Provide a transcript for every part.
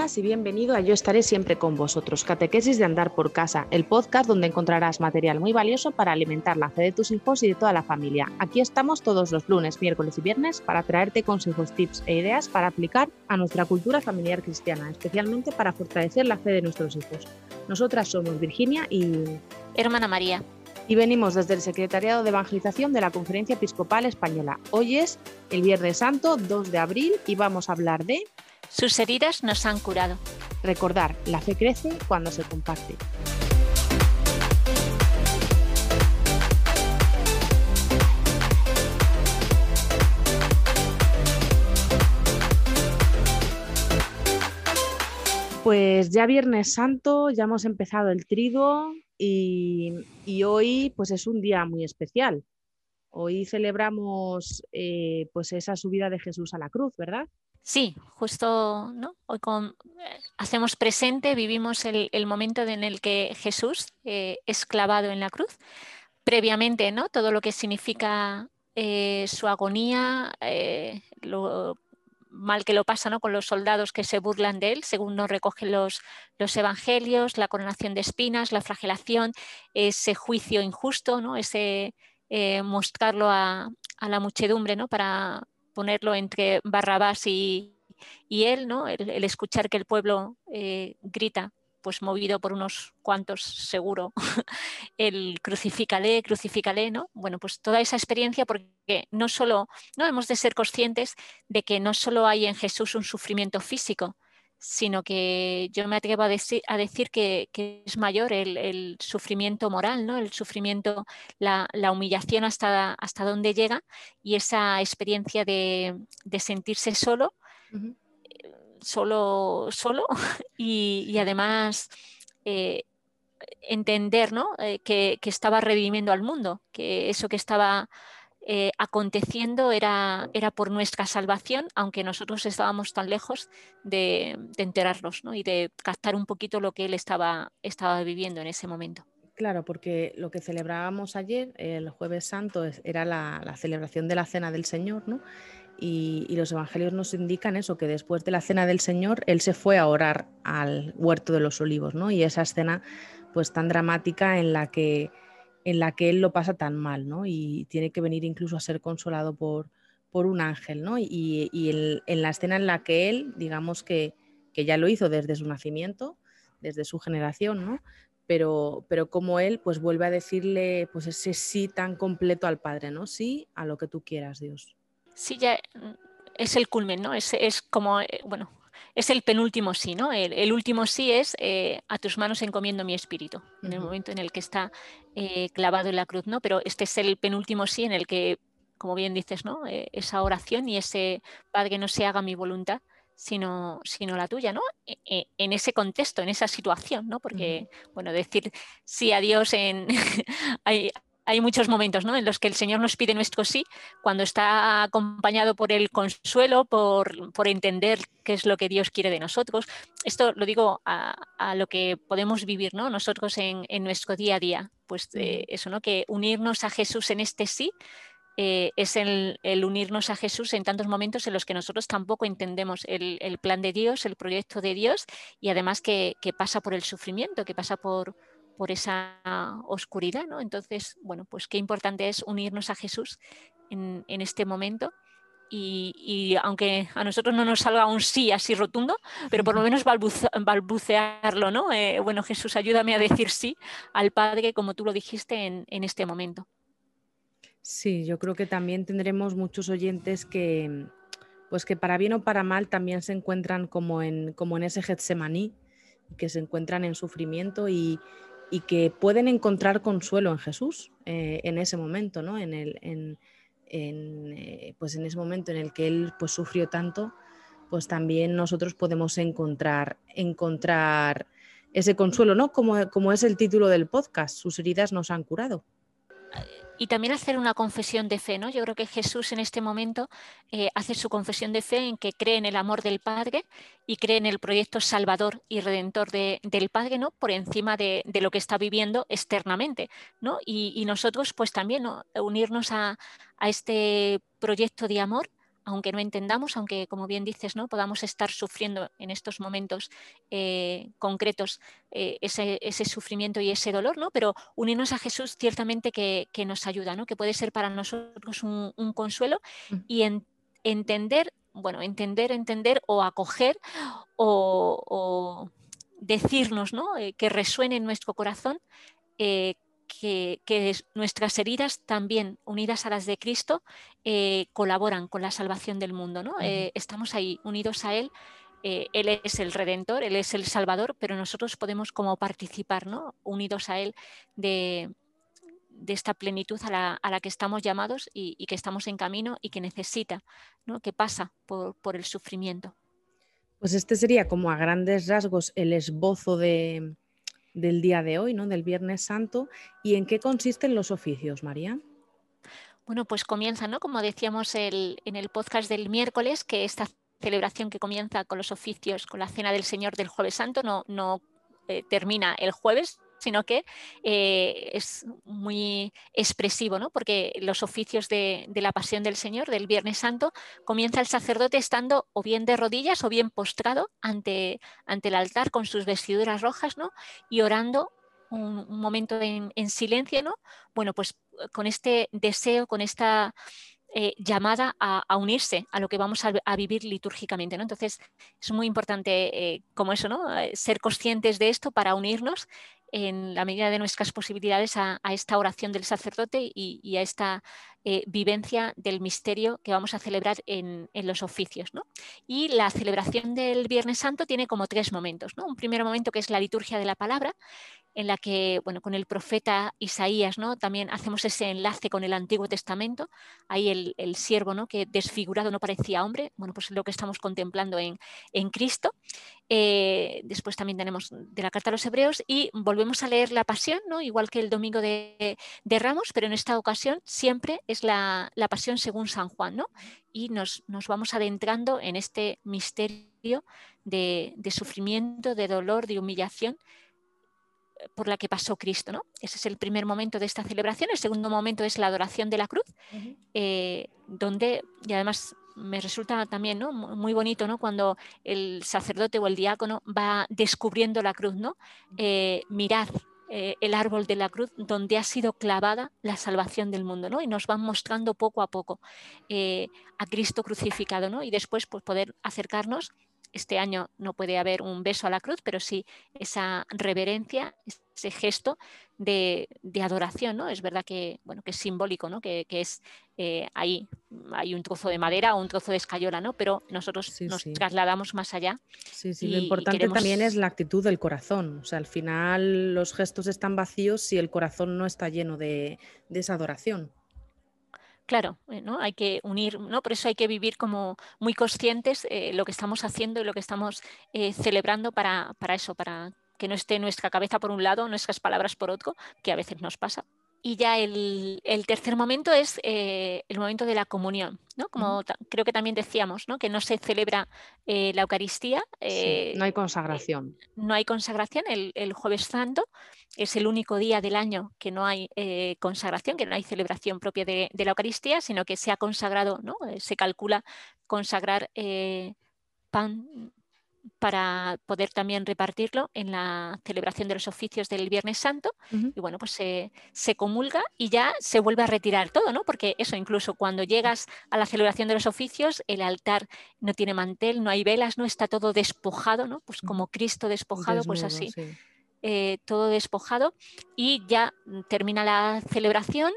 y bienvenido a Yo estaré siempre con vosotros, Catequesis de Andar por Casa, el podcast donde encontrarás material muy valioso para alimentar la fe de tus hijos y de toda la familia. Aquí estamos todos los lunes, miércoles y viernes para traerte consejos, tips e ideas para aplicar a nuestra cultura familiar cristiana, especialmente para fortalecer la fe de nuestros hijos. Nosotras somos Virginia y... Hermana María. Y venimos desde el Secretariado de Evangelización de la Conferencia Episcopal Española. Hoy es el Viernes Santo, 2 de abril, y vamos a hablar de... Sus heridas nos han curado. Recordar, la fe crece cuando se comparte. Pues ya Viernes Santo, ya hemos empezado el trigo y, hoy pues es un día muy especial. Hoy celebramos eh, pues esa subida de Jesús a la cruz, ¿verdad? Sí, justo ¿no? hoy con, hacemos presente, vivimos el, momento en el que Jesús eh, es clavado en la cruz. Previamente, ¿no? todo lo que significa eh, su agonía, eh, lo mal que lo pasa ¿no? con los soldados que se burlan de él, según nos recogen los, los evangelios, la coronación de espinas, la flagelación, ese juicio injusto, ¿no? ese mostrarlo a, a, la muchedumbre ¿no? para, ponerlo entre Barrabás y, él, ¿no? El, escuchar que el pueblo eh, grita, pues movido por unos cuantos seguro, el crucifícale, crucifícale, ¿no? Bueno, pues toda esa experiencia, porque no solo, no hemos de ser conscientes de que no solo hay en Jesús un sufrimiento físico, sino que yo me atrevo a decir, que, es mayor el, sufrimiento moral, ¿no? el sufrimiento, la, humillación hasta, hasta dónde llega y esa experiencia de, sentirse solo, solo, solo y, además eh, entender ¿no? Eh, que, que, estaba redimiendo al mundo, que eso que estaba eh, aconteciendo era, era por nuestra salvación, aunque nosotros estábamos tan lejos de, enterarnos y de captar un poquito lo que él estaba, estaba viviendo en ese momento. Claro, porque lo que celebrábamos ayer, el jueves santo, era la, celebración de la cena del Señor, ¿no? Y, los evangelios nos indican eso, que después de la cena del Señor, Él se fue a orar al huerto de los olivos, ¿no? Y esa escena pues tan dramática en la que en la que él lo pasa tan mal, ¿no? Y tiene que venir incluso a ser consolado por, por un ángel, ¿no? Y, en la escena en la que él, digamos que, ya lo hizo desde su nacimiento, desde su generación, ¿no? Pero, pero como él, pues vuelve a decirle, pues ese sí tan completo al Padre, ¿no? Sí a lo que tú quieras, Dios. Sí, ya mm, es el culmen, ¿no? Es, es como, eh, bueno, es el penúltimo sí, ¿no? El, último sí es eh, a tus manos encomiendo mi espíritu, en el momento en el que está eh, clavado en la cruz, ¿no? Pero este es el penúltimo sí en el que, como bien dices, ¿no? Eh, esa oración y ese Padre no se haga mi voluntad, sino, sino la tuya, ¿no? E, e, en ese contexto, en esa situación, ¿no? Porque, bueno, decir sí a Dios en... hay, hay muchos momentos en los que el Señor nos pide nuestro sí, cuando está acompañado por el consuelo, por, entender qué es lo que Dios quiere de nosotros. Esto lo digo a, lo que podemos vivir ¿no? nosotros en, nuestro día a día. Pues eh, eso, ¿no? que unirnos a Jesús en este sí eh, es el, unirnos a Jesús en tantos momentos en los que nosotros tampoco entendemos el, plan de Dios, el proyecto de Dios y además que pasa por el sufrimiento, que pasa por, por esa oscuridad, ¿no? Entonces, bueno, pues qué importante es unirnos a Jesús en, este momento. Y, aunque a nosotros no nos salga un sí así rotundo, pero por lo menos balbucearlo, ¿no? Eh, bueno, Jesús, ayúdame a decir sí al Padre, como tú lo dijiste en, este momento. Sí, yo creo que también tendremos muchos oyentes que, pues que para bien o para mal también se encuentran como en, como en ese Getsemaní, que se encuentran en sufrimiento y, y que pueden encontrar consuelo en Jesús eh, en ese momento, ¿no? En, el, en, eh, pues en ese momento en el que Él pues, sufrió tanto, pues también nosotros podemos encontrar, encontrar ese consuelo, ¿no? Como, como es el título del podcast, sus heridas nos han curado y también hacer una confesión de fe. ¿no? Yo creo que Jesús en este momento eh, hace su confesión de fe en que cree en el amor del Padre y cree en el proyecto salvador y redentor del Padre ¿no? por encima de, lo que está viviendo externamente. ¿no? Y, nosotros pues también unirnos a, este proyecto de amor aunque no entendamos, aunque como bien dices, ¿no? podamos estar sufriendo en estos momentos eh, concretos eh, ese, sufrimiento y ese dolor, ¿no? pero unirnos a Jesús ciertamente que, nos ayuda, ¿no? que puede ser para nosotros un, consuelo mm. y entender, bueno, entender, entender o acoger o, decirnos ¿no? Eh, que resuene en nuestro corazón que, nuestras heridas también, unidas a las de Cristo, eh, colaboran con la salvación del mundo. ¿no? Eh, estamos ahí unidos a Él. Eh, él es el redentor, Él es el salvador, pero nosotros podemos como participar, ¿no? unidos a Él, de, esta plenitud a la, que estamos llamados y, que estamos en camino y que necesita, ¿no? que pasa por, por el sufrimiento. Pues este sería como a grandes rasgos el esbozo de, del día de hoy, ¿no? del Viernes Santo. ¿Y en qué consisten los oficios, María? Bueno, pues comienza, ¿no? Como decíamos en el podcast del miércoles, que esta celebración que comienza con los oficios, con la cena del Señor del Jueves Santo, no, no eh, termina el jueves, sino que eh, es muy expresivo, ¿no? porque los oficios de, la pasión del Señor, del Viernes Santo, comienza el sacerdote estando o bien de rodillas o bien postrado ante, ante el altar con sus vestiduras rojas ¿no? y orando un, momento en, silencio, ¿no? Bueno, pues con este deseo, con esta eh, llamada a, unirse a lo que vamos a, vivir litúrgicamente. ¿no? Entonces, es muy importante, eh, como eso, ¿no? ser conscientes de esto para unirnos en la medida de nuestras posibilidades a, esta oración del sacerdote y, a esta eh, vivencia del misterio que vamos a celebrar en, los oficios. Y la celebración del Viernes Santo tiene como tres momentos. Un primer momento que es la liturgia de la palabra, en la que, bueno, con el profeta Isaías, ¿no? También hacemos ese enlace con el Antiguo Testamento, ahí el, siervo, ¿no? Que desfigurado no parecía hombre, bueno, pues lo que estamos contemplando en, Cristo. Eh, después también tenemos de la Carta a los Hebreos y volvemos a leer la Pasión, ¿no? Igual que el Domingo de, Ramos, pero en esta ocasión siempre es la, Pasión según San Juan, ¿no? Y nos, nos, vamos adentrando en este misterio de, de sufrimiento, de dolor, de humillación por la que pasó Cristo. ¿no? Ese es el primer momento de esta celebración. El segundo momento es la adoración de la cruz, eh, donde, y además me resulta también ¿no? muy bonito ¿no? cuando el sacerdote o el diácono va descubriendo la cruz, ¿no? Eh, mirar eh, el árbol de la cruz donde ha sido clavada la salvación del mundo, ¿no? Y nos van mostrando poco a poco a Cristo crucificado, ¿no? Y después pues, poder acercarnos este año no puede haber un beso a la cruz, pero sí esa reverencia, ese gesto de, adoración, ¿no? Es verdad que, bueno, que es simbólico, ¿no? Que, es eh, ahí hay un trozo de madera o un trozo de escayola, ¿no? Pero nosotros nos trasladamos más allá. Sí, sí, lo importante también es la actitud del corazón. O sea, al final los gestos están vacíos si el corazón no está lleno de esa adoración. Claro, eh, ¿no? hay que unir, ¿no? por eso hay que vivir como muy conscientes eh, lo que estamos haciendo y lo que estamos eh, celebrando para, para eso, para que no esté nuestra cabeza por un lado, nuestras palabras por otro, que a veces nos pasa. Y ya el, tercer momento es eh, el momento de la comunión, ¿no? Como creo que también decíamos, ¿no? Que no se celebra eh, la Eucaristía. Eh, no hay consagración. no hay consagración. El, Jueves Santo es el único día del año que no hay consagración, que no hay celebración propia de, de, la Eucaristía, sino que se ha consagrado, ¿no? Se calcula consagrar pan para poder también repartirlo en la celebración de los oficios del Viernes Santo. Y bueno, pues se, comulga y ya se vuelve a retirar todo, ¿no? Porque eso, incluso cuando llegas a la celebración de los oficios, el altar no tiene mantel, no hay velas, no está todo despojado, ¿no? Pues como Cristo despojado, pues así. Eh, todo despojado y ya termina la celebración,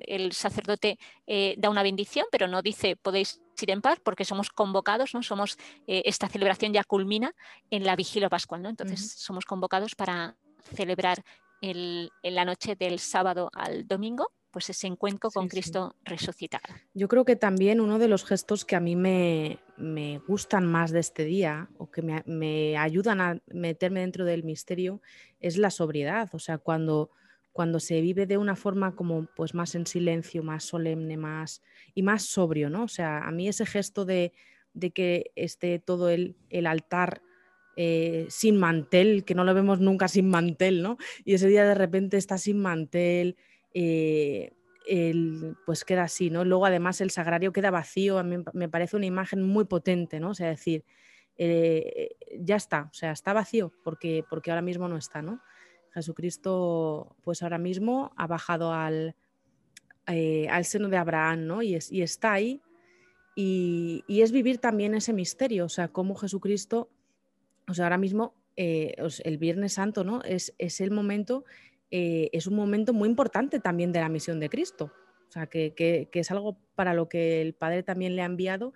el sacerdote eh, da una bendición, pero no dice podéis ir en paz porque somos convocados, ¿no? Somos, eh, esta celebración ya culmina en la vigilia pascual, ¿no? Entonces somos convocados para celebrar en la noche del sábado al domingo pues ese encuentro con Cristo resucitado. Yo creo que también uno de los gestos que a mí me, gustan más de este día o que me, ayudan a meterme dentro del misterio es la sobriedad. O sea, cuando, cuando se vive de una forma como pues más en silencio, más solemne, más y más sobrio, ¿no? O sea, a mí ese gesto de, que esté todo el, altar eh, sin mantel, que no lo vemos nunca sin mantel, ¿no? Y ese día de repente está sin mantel, eh, pues queda así, ¿no? Luego además el sagrario queda vacío, a mí me parece una imagen muy potente, ¿no? O sea, decir, eh, ya está, o sea, está vacío porque, porque ahora mismo no está, ¿no? Jesucristo, pues ahora mismo ha bajado al, eh, al seno de Abraham, ¿no? Y, está ahí. Y, es vivir también ese misterio, o sea, cómo Jesucristo, o sea, ahora mismo, eh, el Viernes Santo, ¿no? Es, es el momento, eh, es un momento muy importante también de la misión de Cristo. O sea, que, es algo para lo que el Padre también le ha enviado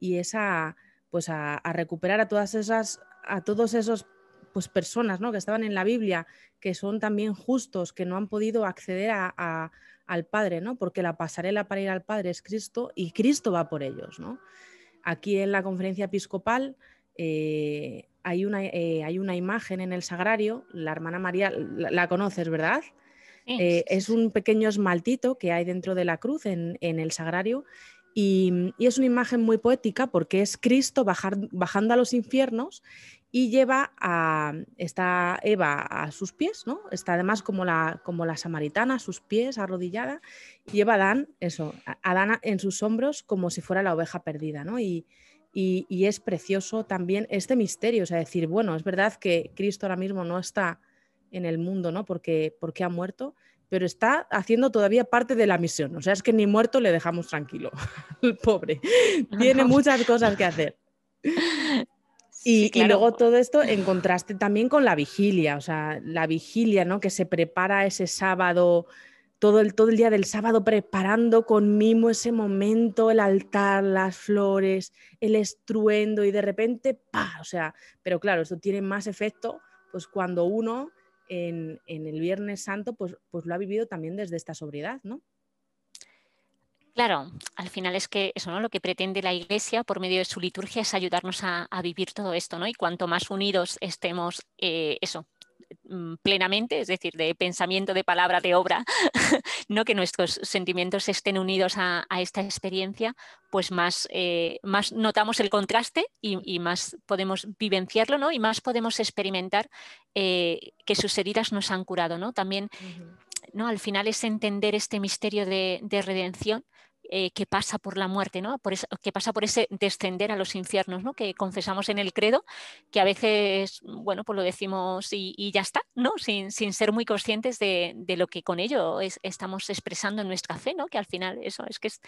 y es a, pues a, recuperar a todas esas, a todos esos pues personas ¿no? que estaban en la Biblia, que son también justos, que no han podido acceder a, al Padre, ¿no? Porque la pasarela para ir al Padre es Cristo y Cristo va por ellos, ¿no? Aquí en la conferencia episcopal eh, hay, una, eh, hay, una, imagen en el sagrario, la hermana María, la, conoces, ¿verdad? Eh, es un pequeño esmaltito que hay dentro de la cruz en, el sagrario y, y, es una imagen muy poética porque es Cristo bajar, bajando a los infiernos y lleva a está Eva a sus pies, ¿no? Está además como la, como la samaritana a sus pies, arrodillada, y lleva a Adán, eso, a Adán en sus hombros como si fuera la oveja perdida, ¿no? Y, y, es precioso también este misterio, o sea, decir, bueno, es verdad que Cristo ahora mismo no está en el mundo, ¿no? Porque, porque ha muerto, pero está haciendo todavía parte de la misión. O sea, es que ni muerto le dejamos tranquilo. El pobre. Tiene muchas cosas que hacer. Y, luego todo esto en contraste también con la vigilia, o sea, la vigilia, ¿no? Que se prepara ese sábado, todo el, todo el día del sábado preparando con mimo ese momento, el altar, las flores, el estruendo y de repente, ¡pa! O sea, pero claro, esto tiene más efecto pues cuando uno en, en el Viernes Santo pues, pues lo ha vivido también desde esta sobriedad, ¿no? Claro, al final es que eso, ¿no? Lo que pretende la Iglesia por medio de su liturgia es ayudarnos a, vivir todo esto, ¿no? Y cuanto más unidos estemos, eh, eso, mm, plenamente, es decir, de pensamiento, de palabra, de obra, no que nuestros sentimientos estén unidos a, esta experiencia, pues más, eh, más notamos el contraste y, más podemos vivenciarlo, ¿no? Y más podemos experimentar eh, que sus heridas nos han curado, ¿no? También, ¿no? Al final es entender este misterio de redención eh, que pasa por la muerte, ¿no? Por que pasa por ese descender a los infiernos, ¿no? que confesamos en el credo, que a veces, bueno, pues lo decimos y, ya está, ¿no? sin, sin, ser muy conscientes de, de lo que con ello estamos expresando en nuestra fe, ¿no? que al final eso es que es,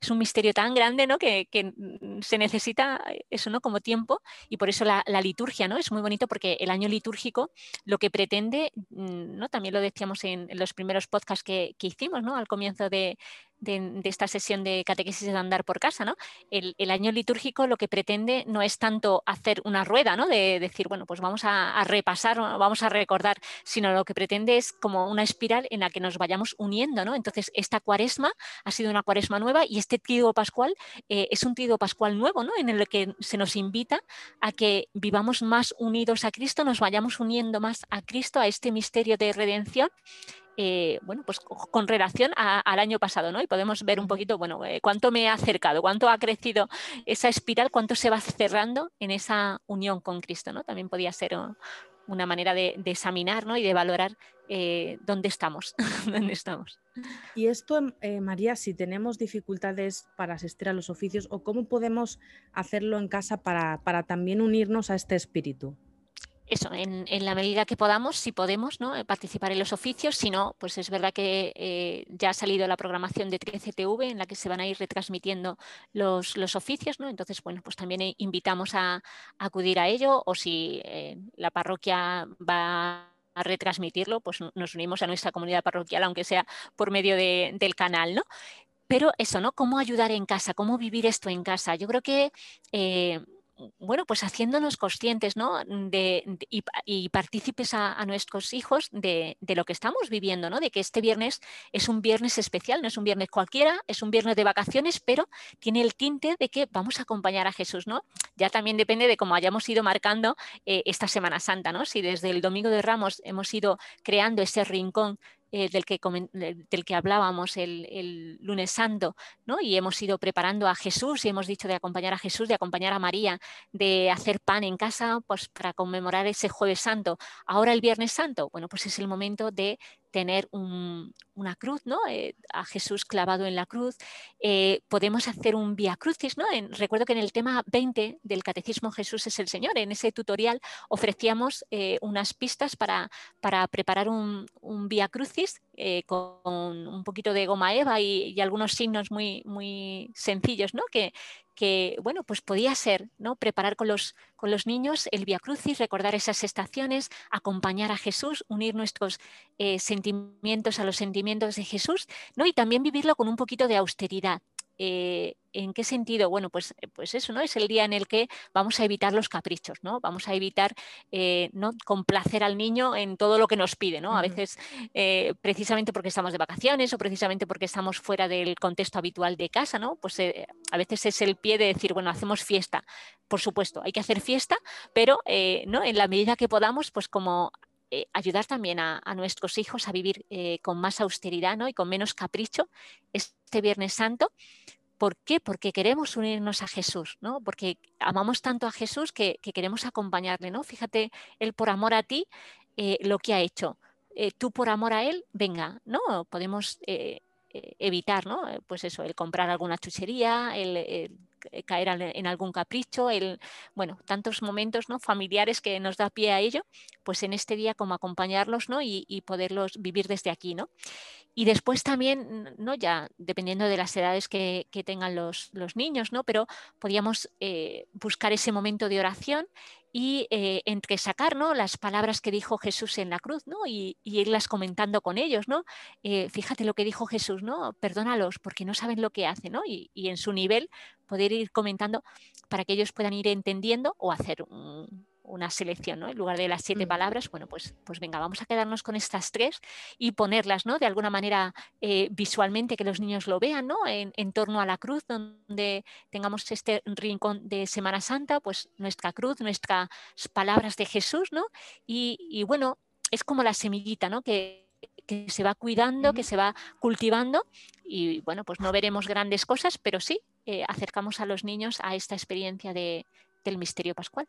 es un misterio tan grande ¿no? que, que, se necesita eso ¿no? como tiempo y por eso la, la, liturgia ¿no? es muy bonito porque el año litúrgico lo que pretende, ¿no? también lo decíamos en, en los primeros podcasts que, que hicimos ¿no? al comienzo de, de, esta sesión de catequesis de andar por casa, ¿no? El, año litúrgico lo que pretende no es tanto hacer una rueda, ¿no? De decir, bueno, pues vamos a, repasar, vamos a recordar, sino lo que pretende es como una espiral en la que nos vayamos uniendo, ¿no? Entonces, esta cuaresma ha sido una cuaresma nueva y este trigo pascual eh, es un trigo pascual nuevo, ¿no? En el que se nos invita a que vivamos más unidos a Cristo, nos vayamos uniendo más a Cristo, a este misterio de redención eh, bueno, pues con relación al año pasado, ¿no? Y podemos ver un poquito, bueno, eh, cuánto me ha acercado, cuánto ha crecido esa espiral, cuánto se va cerrando en esa unión con Cristo, ¿no? También podía ser una manera de, examinar ¿no? y de valorar eh, dónde estamos, dónde estamos. Y esto, María, si tenemos dificultades para asistir a los oficios o cómo podemos hacerlo en casa para, para también unirnos a este espíritu eso, en, la medida que podamos, si podemos, ¿no? Eh, participar en los oficios, si no, pues es verdad que eh, ya ha salido la programación de 13TV en la que se van a ir retransmitiendo los, los oficios, ¿no? Entonces, bueno, pues también eh, invitamos a, acudir a ello o si la parroquia va a retransmitirlo, pues nos unimos a nuestra comunidad parroquial, aunque sea por medio del canal, ¿no? Pero eso, ¿no? ¿Cómo ayudar en casa? ¿Cómo vivir esto en casa? Yo creo que bueno, pues haciéndonos conscientes ¿no? de, y, partícipes a, nuestros hijos de, lo que estamos viviendo, ¿no? de que este viernes es un viernes especial, no es un viernes cualquiera, es un viernes de vacaciones, pero tiene el tinte de que vamos a acompañar a Jesús. ¿no? Ya también depende de cómo hayamos ido marcando eh, esta Semana Santa, ¿no? si desde el Domingo de Ramos hemos ido creando ese rincón eh, del, que, del que hablábamos el, lunes santo, ¿no? y hemos ido preparando a Jesús y hemos dicho de acompañar a Jesús, de acompañar a María, de hacer pan en casa pues, para conmemorar ese jueves santo. Ahora el viernes santo, bueno, pues es el momento de tener una cruz, ¿no? Eh, a Jesús clavado en la cruz. Eh, podemos hacer un via crucis, ¿no? recuerdo que en el tema 20 del Catecismo Jesús es el Señor, en ese tutorial ofrecíamos unas pistas para, para preparar un, un via crucis con un poquito de goma eva y, y, algunos signos muy, muy sencillos, ¿no? Que, que bueno, pues podía ser, ¿no? Preparar con los, con los niños el Via Crucis, recordar esas estaciones, acompañar a Jesús, unir nuestros eh, sentimientos a los sentimientos de Jesús, ¿no? Y también vivirlo con un poquito de austeridad. Eh, ¿En qué sentido? Bueno, pues, eh, pues eso, ¿no? Es el día en el que vamos a evitar los caprichos, ¿no? Vamos a evitar eh, ¿no? complacer al niño en todo lo que nos pide, ¿no? A veces, precisamente porque estamos de vacaciones o precisamente porque estamos fuera del contexto habitual de casa, ¿no? Pues a veces es el pie de decir, bueno, hacemos fiesta. Por supuesto, hay que hacer fiesta, pero ¿no? en la medida que podamos, pues como ayudar también a, a, nuestros hijos a vivir con más austeridad ¿no? y con menos capricho este Viernes Santo. ¿Por qué? Porque queremos unirnos a Jesús, ¿no? Porque amamos tanto a Jesús que, queremos acompañarle, ¿no? Fíjate, Él por amor a ti, eh, lo que ha hecho. Eh, tú por amor a Él, venga, ¿no? Podemos eh, evitar, ¿no? Pues eso, el comprar alguna chuchería, el, caer en algún capricho, el, bueno, tantos momentos ¿no? familiares que nos da pie a ello, pues en este día como acompañarlos ¿no? y, poderlos vivir desde aquí. ¿no? Y después también, ¿no? ya dependiendo de las edades que, tengan los, niños, ¿no? pero podíamos eh, buscar ese momento de oración y eh, entre sacar ¿no? las palabras que dijo Jesús en la cruz ¿no? y, irlas comentando con ellos. ¿no? Eh, fíjate lo que dijo Jesús, ¿no? perdónalos porque no saben lo que hacen ¿no? y, y en su nivel poder ir comentando para que ellos puedan ir entendiendo o hacer un, una selección, ¿no? En lugar de las siete mm. palabras, bueno, pues, pues venga, vamos a quedarnos con estas tres y ponerlas, ¿no? De alguna manera eh, visualmente que los niños lo vean, ¿no? En, torno a la cruz, donde tengamos este rincón de Semana Santa, pues nuestra cruz, nuestras palabras de Jesús, ¿no? Y, bueno, es como la semillita, ¿no? Que, se va cuidando, que se va cultivando y bueno, pues no veremos grandes cosas, pero sí eh, acercamos a los niños a esta experiencia de, del misterio pascual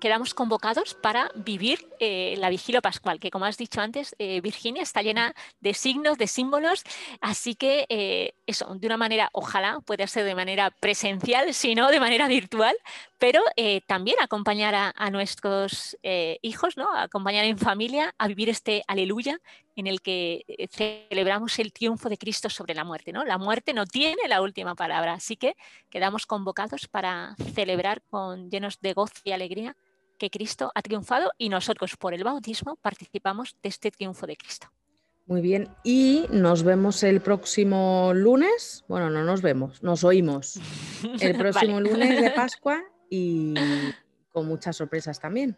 quedamos convocados para vivir eh, la vigilia pascual, que como has dicho antes, eh, Virginia está llena de signos, de símbolos, así que eh, eso, de una manera, ojalá pueda ser de manera presencial, si no de manera virtual, pero también acompañar a, nuestros hijos, ¿no? acompañar en familia a vivir este aleluya en el que celebramos el triunfo de Cristo sobre la muerte. ¿no? La muerte no tiene la última palabra, así que quedamos convocados para celebrar con llenos de gozo y alegría que Cristo ha triunfado y nosotros por el bautismo participamos de este triunfo de Cristo. Muy bien, y nos vemos el próximo lunes. Bueno, no nos vemos, nos oímos el próximo lunes de Pascua y con muchas sorpresas también.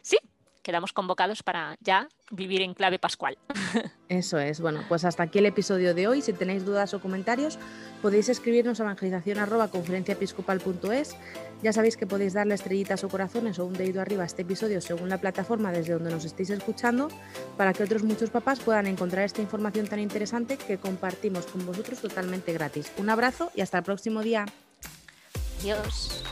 Sí, quedamos convocados para ya vivir en clave pascual. Eso es. Bueno, pues hasta aquí el episodio de hoy. Si tenéis dudas o comentarios, podéis escribirnos a evangelización.conferenciaepiscopal.es. Ya sabéis que podéis darle estrellitas o corazones o un dedo arriba a este episodio según la plataforma desde donde nos estéis escuchando para que otros muchos papás puedan encontrar esta información tan interesante que compartimos con vosotros totalmente gratis. Un abrazo y hasta el próximo día. Adiós.